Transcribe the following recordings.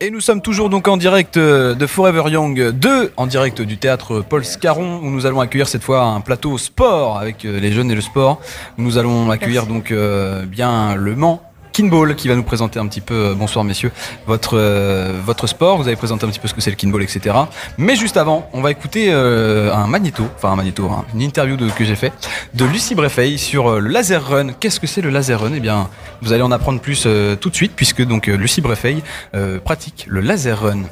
Et nous sommes toujours donc en direct euh, de Forever Young 2, en direct du théâtre Paul Scarron, où nous allons accueillir cette fois un plateau sport avec euh, les jeunes et le sport. Nous allons accueillir donc euh, bien le Mans Kinball qui va nous présenter un petit peu, euh, bonsoir messieurs, votre, euh, votre sport. Vous avez présenté un petit peu ce que c'est le Kinball, etc. Mais juste avant, on va écouter euh, un magnéto, enfin un magnéto, hein, une interview que j'ai fait de Lucie Breffey sur le laser run. Qu'est-ce que c'est le laser run? Eh bien, vous allez en apprendre plus tout de suite puisque donc Lucie Breffey euh, pratique le laser run.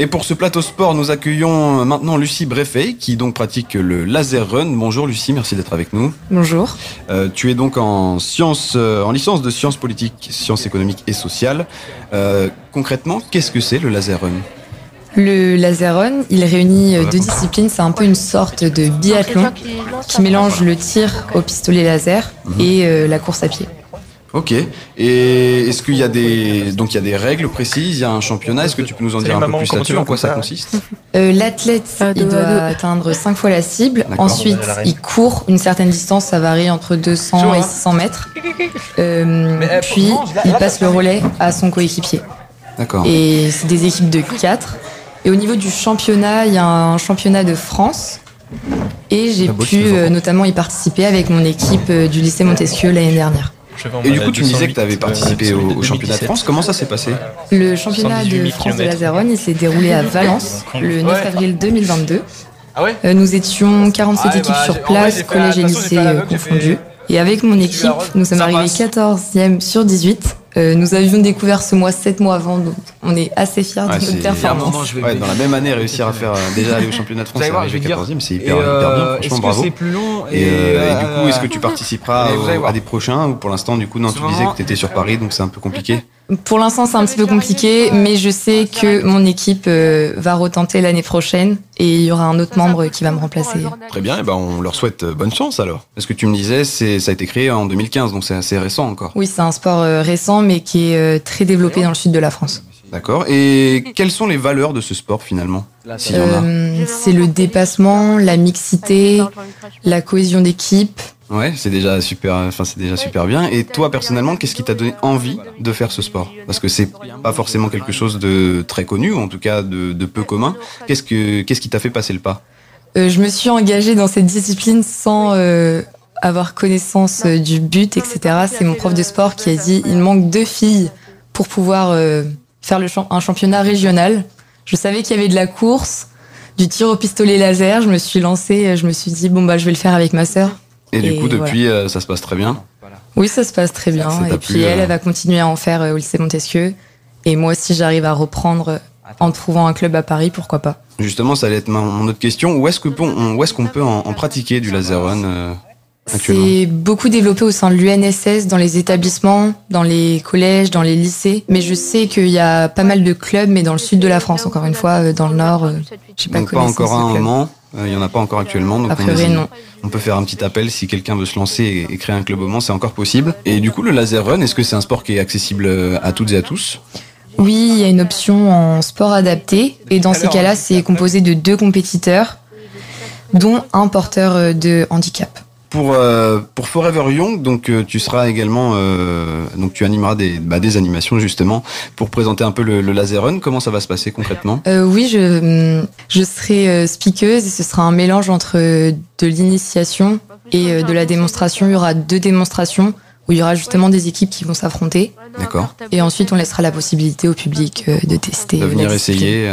Et pour ce plateau sport, nous accueillons maintenant Lucie Breffey qui donc pratique le laser run. Bonjour Lucie, merci d'être avec nous. Bonjour. Euh, tu es donc en sciences, euh, en licence de sciences politiques, sciences économiques et sociales. Euh, concrètement, qu'est-ce que c'est le laser run? Le laser run, il réunit deux disciplines. C'est un peu une sorte de biathlon qui mélange le tir au pistolet laser et euh, la course à pied. Ok. Et est-ce qu'il y a des donc il y a des règles précises, il y a un championnat. Est-ce que tu peux nous en dire un peu plus là-dessus En quoi ça consiste Euh, L'athlète, il doit atteindre cinq fois la cible. Ensuite, il court une certaine distance. Ça varie entre 200 Chaud, et hein 600 mètres. Euh, euh, puis, il passe le relais à son coéquipier. D'accord. Et c'est des équipes de 4. Et au niveau du championnat, il y a un championnat de France. Et j'ai pu euh, notamment y participer avec mon équipe du lycée Montesquieu l'année dernière. Et du coup, tu me disais que tu avais participé au, au championnat de France. Comment ça s'est passé Le championnat 78 de 000 France de. Laseron, il s'est déroulé à Valence le 9 Ouais. avril 2022. Ah ouais Euh, Nous étions 47 Ah équipes bah, sur place, la- et la euh, confondus. Et avec mon équipe, nous sommes ça arrivés passe. 14e sur 18. Euh, nous avions découvert ce mois 7 mois avant, donc on est assez fiers Ouais, de notre c'est- performance. Ouais, dans la même année, réussir à faire euh, déjà aller au championnat de France voir, arriver je vais dire- 14e, c'est hyper, hyper bien. euh, Franchement, que bravo. c'est plus long Et, euh, et du coup, est-ce que tu participeras au- à des prochains ou pour l'instant, du coup, non, tu disais que tu étais sur Paris, donc c'est un peu compliqué. Pour l'instant, c'est un petit peu compliqué, mais je sais que mon équipe euh, va retenter l'année prochaine et il y aura un autre membre qui va me remplacer. Très bien, et ben on leur souhaite euh, bonne chance alors. Parce que tu me disais, c'est ça a été créé en 2015, donc c'est assez récent encore. Oui, c'est un sport euh, récent, mais qui est très développé dans le sud de la France. D'accord. Et quelles sont les valeurs de ce sport finalement S'il y en a? Euh, c'est le dépassement, la mixité, la cohésion d'équipe. Ouais, c'est déjà super. Enfin, c'est déjà super bien. Et toi personnellement, qu'est-ce qui t'a donné envie de faire ce sport? Parce que c'est pas forcément quelque chose de très connu, ou en tout cas de, de peu commun. Qu'est-ce que qu'est-ce qui t'a fait passer le pas? Euh, je me suis engagée dans cette discipline sans euh, avoir connaissance euh, du but, etc. C'est mon prof de sport qui a dit il manque deux filles pour pouvoir euh, faire le champ- un championnat régional. Je savais qu'il y avait de la course, du tir au pistolet laser. Je me suis lancée, je me suis dit bon bah je vais le faire avec ma sœur. Et du coup, depuis, euh, ça se passe très bien. Oui, ça se passe très bien. Ça Et plu, puis elle, euh, elle va continuer à en faire euh, au lycée Montesquieu. Et moi aussi, j'arrive à reprendre en trouvant un club à Paris, pourquoi pas. Justement, ça allait être ma- mon autre question. Où est-ce qu'on peut en, en pratiquer du laser run C'est beaucoup développé au sein de l'UNSS, dans les établissements, dans les collèges, dans les lycées. Mais je sais qu'il y a pas mal de clubs, mais dans le sud de la France, encore une fois, euh, dans le nord, euh, j'ai pas Donc pas encore un moment. Euh, Il y en a pas encore actuellement. Donc on, non. on peut faire un petit appel si quelqu'un veut se lancer et, et créer un club au Mans, c'est encore possible. Et du coup, le laser run, est-ce que c'est un sport qui est accessible à toutes et à tous? Oui, il y a une option en sport adapté. Et dans ces cas-là, c'est composé de deux compétiteurs, dont un porteur de handicap. Pour euh, pour Forever Young, donc euh, tu seras également euh, donc tu animeras des bah, des animations justement pour présenter un peu le, le laser run. Comment ça va se passer concrètement? Euh, oui, je, hum, je serai euh, speakeuse et ce sera un mélange entre euh, de l'initiation et de la démonstration. Il y aura deux démonstrations où il y aura justement des équipes qui vont s'affronter. D'accord. Et ensuite, on laissera la possibilité au public de tester. De venir essayer.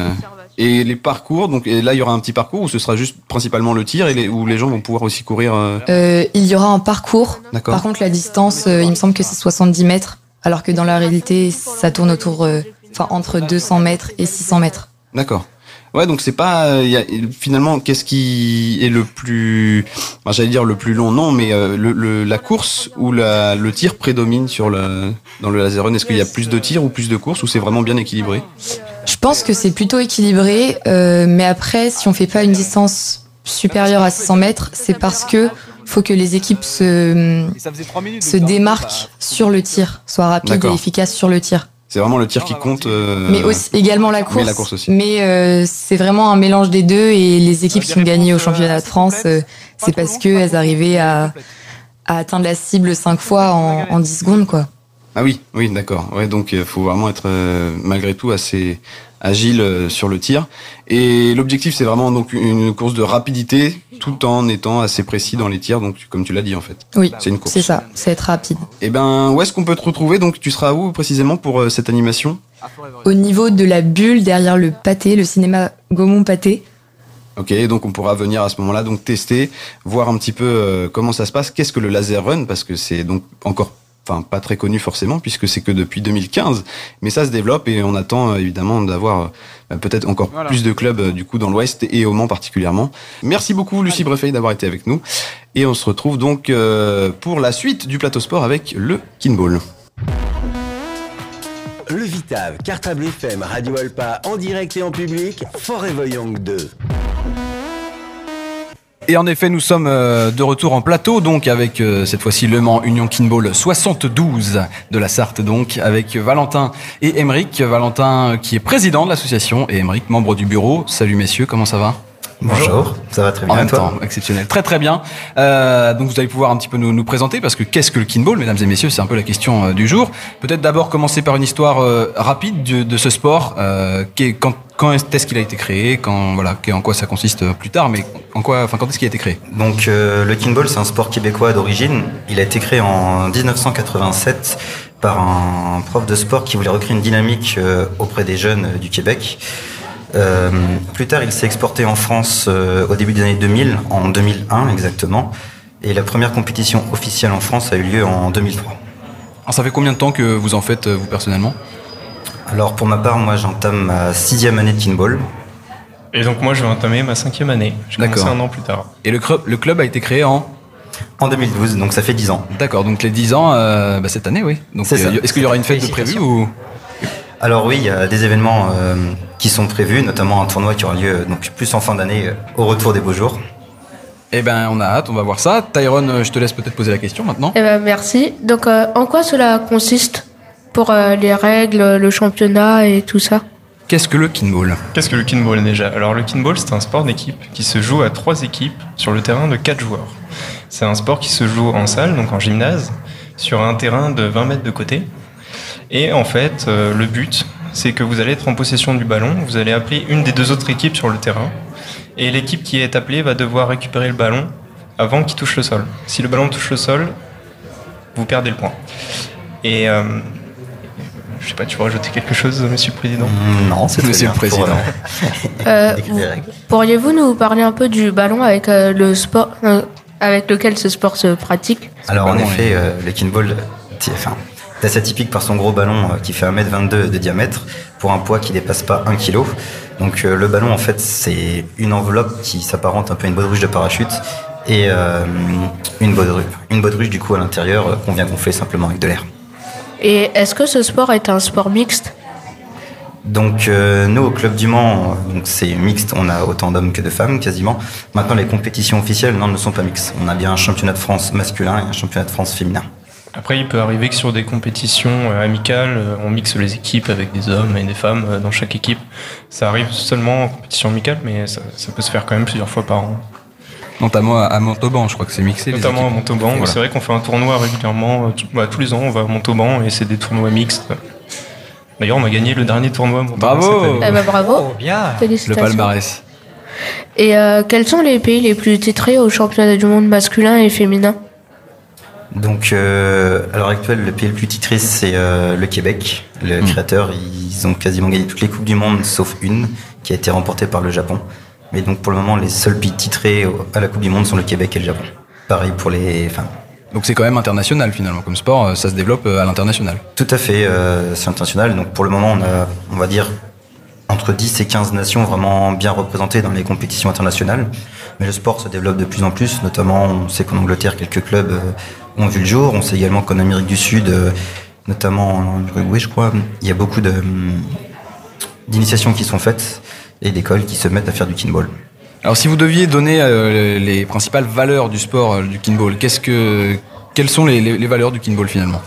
Et les parcours, donc et là il y aura un petit parcours où ce sera juste principalement le tir et les, où les gens vont pouvoir aussi courir. euh, Euh, il y aura un parcours. D'accord. Par contre, la distance, euh, il me semble que c'est 70 mètres, alors que dans la réalité, ça tourne autour, euh, enfin entre 200 mètres et 600 mètres. D'accord. Ouais, donc c'est pas y a, finalement qu'est-ce qui est le plus, enfin, j'allais dire le plus long, non, mais euh, le, le- la course ou la, le tir prédomine sur le dans le laser run. Est-ce qu'il y a plus de tirs ou plus de courses ou c'est vraiment bien équilibré? Je pense que c'est plutôt équilibré, euh, mais après, si on fait pas une distance supérieure à 600 mètres, c'est parce que faut que les équipes se, Ça faisait 3 minutes. se démarquent sur le tir, soient rapides et efficaces sur le tir. C'est vraiment le tir qui compte. euh, Mais aussi, également la course. la course aussi. Mais euh, c'est vraiment un mélange des deux et les équipes qui ont gagné au championnat de France, euh, c'est parce qu'elles arrivaient à, à atteindre la cible cinq fois en, en 10 secondes, quoi. Ah oui, oui, d'accord. Ouais, donc il faut vraiment être malgré tout assez agile sur le tir. Et l'objectif, c'est vraiment donc une course de rapidité, tout en étant assez précis dans les tirs. Donc, comme tu l'as dit en fait. Oui, c'est une course. C'est ça, c'est être rapide. Et eh ben, où est-ce qu'on peut te retrouver? Donc, tu seras où précisément pour cette animation? Au niveau de la bulle derrière le pâté, le cinéma Gaumont Pâté. Ok, donc on pourra venir à ce moment-là donc tester, voir un petit peu euh, comment ça se passe. Qu'est-ce que le laser run? Parce que c'est donc encore, enfin pas très connu forcément puisque c'est que depuis 2015, mais ça se développe et on attend euh, évidemment d'avoir euh, peut-être encore plus de clubs du coup dans l'Ouest et au Mans particulièrement. Merci beaucoup Lucie Brefeuille d'avoir été avec nous et on se retrouve donc pour la suite du plateau sport avec le kinball. Le Vitav, Cartable FM, Radio Alpa, en direct et en public, Forever Young 2. Et en effet, nous sommes euh, de retour en plateau, donc avec euh, cette fois-ci Le Mans Union Kinball 72 de la Sarthe, donc avec Valentin et Émeric. Valentin qui est président de l'association et Émeric membre du bureau. Salut messieurs, comment ça va? Bonjour, ça va très bien. En même temps, exceptionnel, très très bien. Euh, donc vous allez pouvoir un petit peu nous, nous présenter parce que qu'est-ce que le kinball, mesdames et messieurs, c'est un peu la question euh, du jour. Peut-être d'abord commencer par une histoire euh, rapide de, de, ce sport. Quand quand est-ce qu'il a été créé? Quand voilà, en quoi ça consiste plus tard, mais en quoi, enfin quand est-ce qu'il a été créé? Donc le kinball, c'est un sport québécois d'origine. Il a été créé en 1987 par un prof de sport qui voulait recréer une dynamique auprès des jeunes du Québec. Euh, plus tard, il s'est exporté en France euh, au début des années 2000, en 2001 exactement. Et la première compétition officielle en France a eu lieu en 2003. Alors, ça fait combien de temps que vous en faites, euh, vous personnellement? Alors, pour ma part, moi, j'entame ma sixième année de kinball. Et donc, moi, je vais entamer ma cinquième année. J'ai commencé un an plus tard. Et le, club, le club a été créé en? En 2012, donc ça fait 10 ans. D'accord, donc les 10 ans, euh, bah, cette année, oui. Est-ce qu'il y aura une fête de prévue ou? Alors oui, il y a des événements euh, qui sont prévus, notamment un tournoi qui aura lieu donc plus en fin d'année, euh, au retour des beaux jours. Eh ben, on a hâte, on va voir ça. Tyrone, euh, je te laisse peut-être poser la question maintenant. Eh ben, merci. Donc, en quoi cela consiste pour les règles, le championnat et tout ça? Qu'est-ce que le kinball? Qu'est-ce que le kinball déjà? Alors, le kinball, c'est un sport d'équipe qui se joue à trois équipes sur le terrain de quatre joueurs. C'est un sport qui se joue en salle, donc en gymnase, sur un terrain de 20 mètres de côté. Et en fait, euh, le but, c'est que vous allez être en possession du ballon, vous allez appeler une des deux autres équipes sur le terrain, et l'équipe qui est appelée va devoir récupérer le ballon avant qu'il touche le sol. Si le ballon touche le sol, vous perdez le point. Et euh, je sais pas, tu veux rajouter quelque chose, Monsieur le Président? Non, c'est Monsieur le Président. Euh, Pourriez-vous nous parler un peu du ballon avec le sport, avec lequel ce sport se pratique? Alors en effet, le kinball, enfin, assez typique par son gros ballon euh, qui fait 1m22 de diamètre pour un poids qui dépasse pas 1 kg. Donc euh, le ballon en fait c'est une enveloppe qui s'apparente un peu à une baudruche de parachute et euh, une baudruche, une baudruche du coup à l'intérieur qu'on vient gonfler simplement avec de l'air. Et est-ce que ce sport est un sport mixte? Donc nous au club du Mans, c'est mixte, on a autant d'hommes que de femmes quasiment. Maintenant les compétitions officielles non ne sont pas mixtes. On a bien un championnat de France masculin et un championnat de France féminin. Après, il peut arriver que sur des compétitions euh, amicales, euh, on mixe les équipes avec des hommes et des femmes euh, dans chaque équipe. Ça arrive seulement en compétition amicale, mais ça, peut se faire quand même plusieurs fois par an. Notamment à Montauban, je crois que c'est mixé. Notamment à Montauban. C'est vrai qu'on fait un tournoi régulièrement. Bah, tous les ans, on va à Montauban et c'est des tournois mixtes. D'ailleurs, on a gagné le dernier tournoi à Montauban. Bravo eh ben, Bravo oh, bien Le palmarès. Et quels sont les pays les plus titrés au championnat du monde masculin et féminin? Donc, euh, à l'heure actuelle, le pays le plus titré, c'est euh, le Québec. Le hmm. créateur, ils ont quasiment gagné toutes les Coupes du Monde, sauf une, qui a été remportée par le Japon. Mais donc, pour le moment, les seuls pays titrés à la Coupe du Monde sont le Québec et le Japon. Pareil pour les femmes. Donc c'est quand même international finalement comme sport, euh, ça se développe à l'international. Tout à fait, c'est international. Donc pour le moment, on a, on va dire, entre 10 et 15 nations vraiment bien représentées dans les compétitions internationales. Mais le sport se développe de plus en plus, notamment on sait qu'en Angleterre, quelques clubs ont vu le jour. On sait également qu'en Amérique du Sud, euh, notamment en Uruguay, je crois, il y a beaucoup hum, d'initiations qui sont faites et d'écoles qui se mettent à faire du kinball. Alors, si vous deviez donner euh, les principales valeurs du sport euh, du kinball, qu'est-ce que, quelles sont les, valeurs du kinball finalement?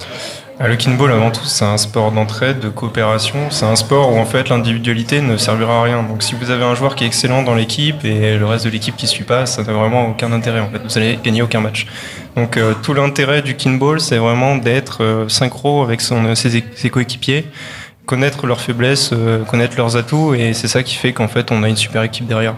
Le kinball, avant tout, c'est un sport d'entraide, de coopération. C'est un sport où en fait l'individualité ne servira à rien. Donc si vous avez un joueur qui est excellent dans l'équipe et le reste de l'équipe qui suit pas, ça n'a vraiment aucun intérêt. En fait, vous allez gagner aucun match. Donc euh, tout l'intérêt du kinball, c'est vraiment d'être euh, synchro avec ses, ses coéquipiers, connaître leurs faiblesses, euh, connaître leurs atouts, et c'est ça qui fait qu'en fait on a une super équipe derrière.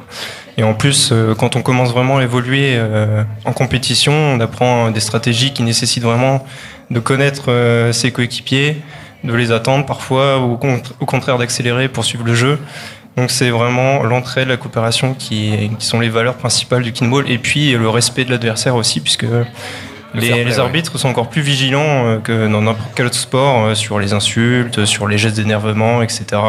Et en plus, euh, quand on commence vraiment à évoluer euh, en compétition, on apprend des stratégies qui nécessitent vraiment de connaître euh, ses coéquipiers, de les attendre parfois, ou au contraire d'accélérer pour suivre le jeu. Donc c'est vraiment l'entraide, la coopération qui, qui, sont les valeurs principales du kinball, et puis le respect de l'adversaire aussi, puisque les, les, arbitres sont encore plus vigilants que dans n'importe quel autre sport sur les insultes, sur les gestes d'énervement, etc.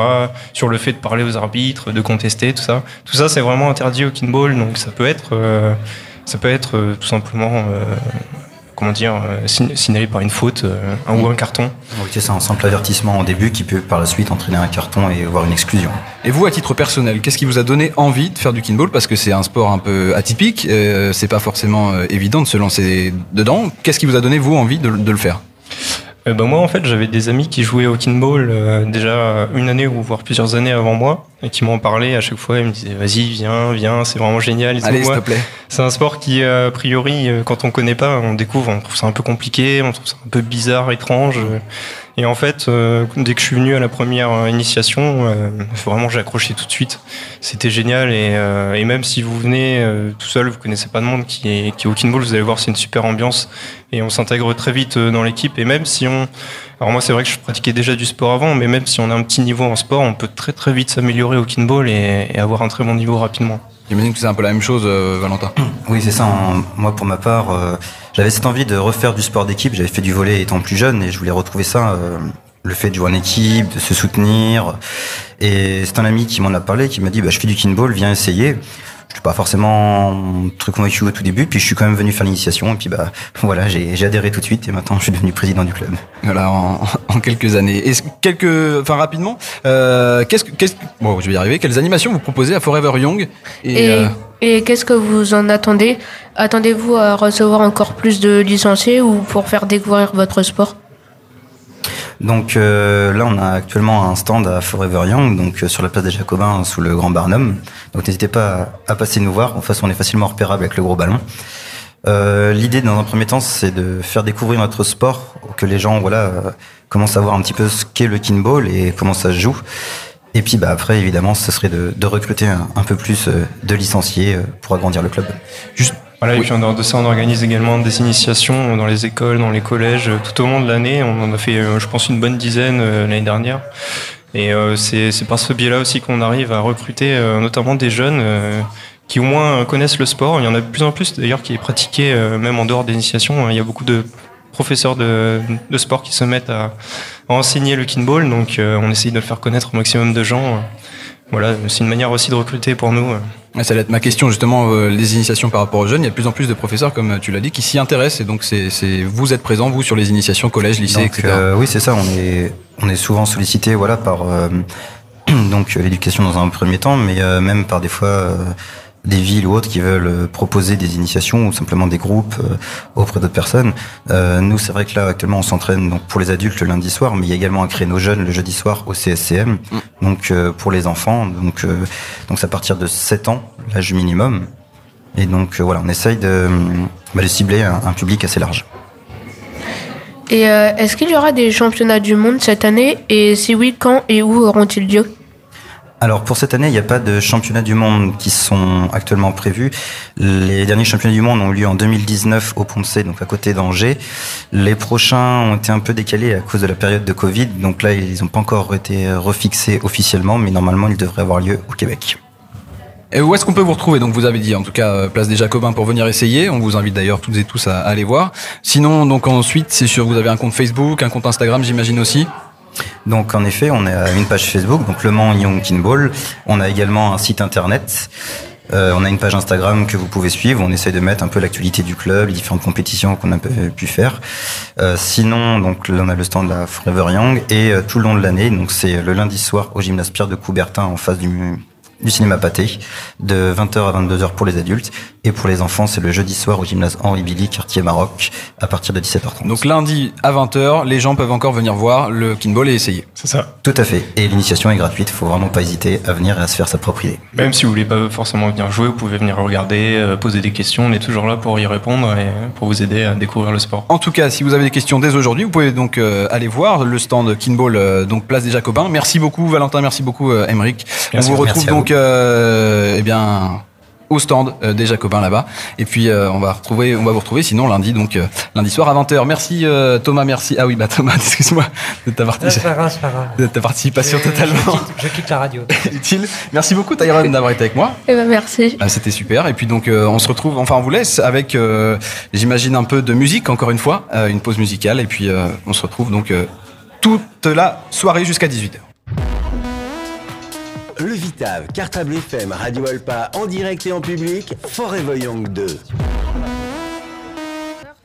Sur le fait de parler aux arbitres, de contester, tout ça. Tout ça, c'est vraiment interdit au kinball, donc ça peut être, euh, ça peut être euh, tout simplement euh, comment dire, euh, signalé par une faute, euh, un ou un carton. Oui, c'est un simple avertissement au début qui peut par la suite entraîner un carton et voir une exclusion. Et vous, à titre personnel, qu'est-ce qui vous a donné envie de faire du kinball? Parce que c'est un sport un peu atypique, euh, c'est pas forcément évident de se lancer dedans. Qu'est-ce qui vous a donné, vous, envie de, de le faire? Euh, ben moi, en fait, j'avais des amis qui jouaient au kinball euh, déjà une année ou voire plusieurs années avant moi et qui m'en parlaient à chaque fois. Ils me disaient vas-y, viens, viens, c'est vraiment génial. Allez, s'il te plaît. C'est un sport qui, a priori, quand on connaît pas, on découvre, on trouve ça un peu compliqué, on trouve ça un peu bizarre, étrange. Et en fait, euh, dès que je suis venu à la première initiation, euh, vraiment j'ai accroché tout de suite. C'était génial et, euh, et, même si vous venez tout seul, vous connaissez pas de monde qui est, qui est au kinball, vous allez voir c'est une super ambiance et on s'intègre très vite dans l'équipe. Et même si on, alors moi c'est vrai que je pratiquais déjà du sport avant, mais même si on a un petit niveau en sport, on peut très très vite s'améliorer au kinball et, et avoir un très bon niveau rapidement. J'imagine que c'est un peu la même chose, euh, Valentin. Oui, c'est ça. En, moi, pour ma part, euh, j'avais cette envie de refaire du sport d'équipe. J'avais fait du volet étant plus jeune et je voulais retrouver ça. Euh, le fait de jouer en équipe, de se soutenir. Et c'est un ami qui m'en a parlé, qui m'a dit, bah, je fais du kinball, viens essayer. Je suis pas forcément très convaincu au tout début, puis je suis quand même venu faire l'initiation, et puis bah voilà, j'ai adhéré tout de suite, et maintenant je suis devenu président du club. Voilà, en, en quelques années. Et quelques, enfin rapidement, euh, qu'est-ce que, qu'est-ce, bon, je vais y arriver. Quelles animations vous proposez à Forever Young Et, et, euh... et qu'est-ce que vous en attendez? Attendez-vous à recevoir encore plus de licenciés ou pour faire découvrir votre sport? Donc euh, là, on a actuellement un stand à Forever Young, donc euh, sur la place des Jacobins, sous le Grand Barnum. Donc n'hésitez pas à, passer nous voir. En face, on est facilement repérable avec le gros ballon. Euh, L'idée, dans un premier temps, c'est de faire découvrir notre sport, que les gens, voilà, euh, commencent à voir un petit peu ce qu'est le kinball et comment ça se joue. Et puis, bah après, évidemment, ce serait de, recruter un, peu plus de licenciés pour agrandir le club. Voilà, oui. et puis en dehors de ça, on organise également des initiations dans les écoles, dans les collèges, tout au long de l'année. On en a fait, je pense, une bonne dizaine l'année dernière. Et euh, c'est par ce biais-là aussi qu'on arrive à recruter euh, notamment des jeunes euh, qui au moins connaissent le sport. Il y en a de plus en plus d'ailleurs qui est pratiqué même en dehors des initiations. Il y a beaucoup de professeurs de, de sport qui se mettent à, à enseigner le kinball, donc on essaye de le faire connaître au maximum de gens voilà, c'est une manière aussi de recruter pour nous. Ouais, ça va être ma question justement, euh, les initiations par rapport aux jeunes. Il y a de plus en plus de professeurs, comme tu l'as dit, qui s'y intéressent et donc c'est vous êtes présent vous sur les initiations collège, lycée, donc, etc. Euh, oui, c'est ça. On est on est souvent sollicité, voilà, par euh, donc l'éducation dans un premier temps, mais euh, même par des fois des villes ou autres qui veulent proposer des initiations ou simplement des groupes euh, auprès d'autres personnes. Euh, nous, c'est vrai que là, actuellement, on s'entraîne donc pour les adultes le lundi soir, mais il y a également un créneau jeune le jeudi soir au CSCM, mm. donc euh, pour les enfants. Donc, euh, donc c'est à partir de 7 ans, l'âge minimum. Et donc voilà, on essaye de, bah, de cibler un, un, public assez large. Et euh, est-ce qu'il y aura des championnats du monde cette année? Et si oui, quand et où auront-ils lieu? Alors pour cette année, il n'y a pas de championnats du monde qui sont actuellement prévus. Les derniers championnats du monde ont eu lieu en 2019 au Ponce, donc à côté d'Angers. Les prochains ont été un peu décalés à cause de la période de Covid, donc là ils n'ont pas encore été refixés officiellement, mais normalement ils devraient avoir lieu au Québec. Et où est-ce qu'on peut vous retrouver? Donc vous avez dit en tout cas place des Jacobins pour venir essayer. On vous invite d'ailleurs toutes et tous à, aller voir. Sinon donc ensuite c'est sûr vous avez un compte Facebook, un compte Instagram j'imagine aussi? Donc en effet, on a une page Facebook, donc Le Mans Young Kinball. On a également un site internet. Euh, on a une page Instagram que vous pouvez suivre. On essaie de mettre un peu l'actualité du club, les différentes compétitions qu'on a pu faire. Euh, sinon, donc là, on a le stand de la Forever Young et euh, tout le long de l'année, donc c'est le lundi soir au gymnase Pierre de Coubertin en face du du cinéma pâté, de 20h à 22h pour les adultes. Et pour les enfants, c'est le jeudi soir au gymnase Henri Billy, quartier Maroc, à partir de 17h30. Donc lundi à 20h, les gens peuvent encore venir voir le kinball et essayer. C'est ça. Tout à fait. Et l'initiation est gratuite, faut vraiment pas hésiter à venir et à se faire sa propre idée. Même si vous voulez pas forcément venir jouer, vous pouvez venir regarder, euh, poser des questions. On est toujours là pour y répondre et pour vous aider à découvrir le sport. En tout cas, si vous avez des questions dès aujourd'hui, vous pouvez donc euh, aller voir le stand Kinball, euh, donc place des Jacobins. Merci beaucoup Valentin, merci beaucoup Emeric. On Merci. vous retrouve donc eh bien au stand euh, des Jacobins là-bas. Et puis euh, on va retrouver, on va vous retrouver sinon lundi donc euh, lundi soir à 20h. Merci euh, Thomas, merci. Ah oui bah Thomas, excuse-moi de ta, de ta participation Je- totalement Je quitte, je quitte la radio. utile. Merci beaucoup Tyron d'avoir été avec moi. Eh ben merci. Ah, C'était super. Et puis donc euh, on se retrouve, enfin on vous laisse avec, euh, j'imagine un peu de musique encore une fois, euh, une pause musicale. Et puis euh, on se retrouve donc euh, toute la soirée jusqu'à 18h. Le Vitav, Cartable FM, Radio Alpa, en direct et en public, Forever Young 2.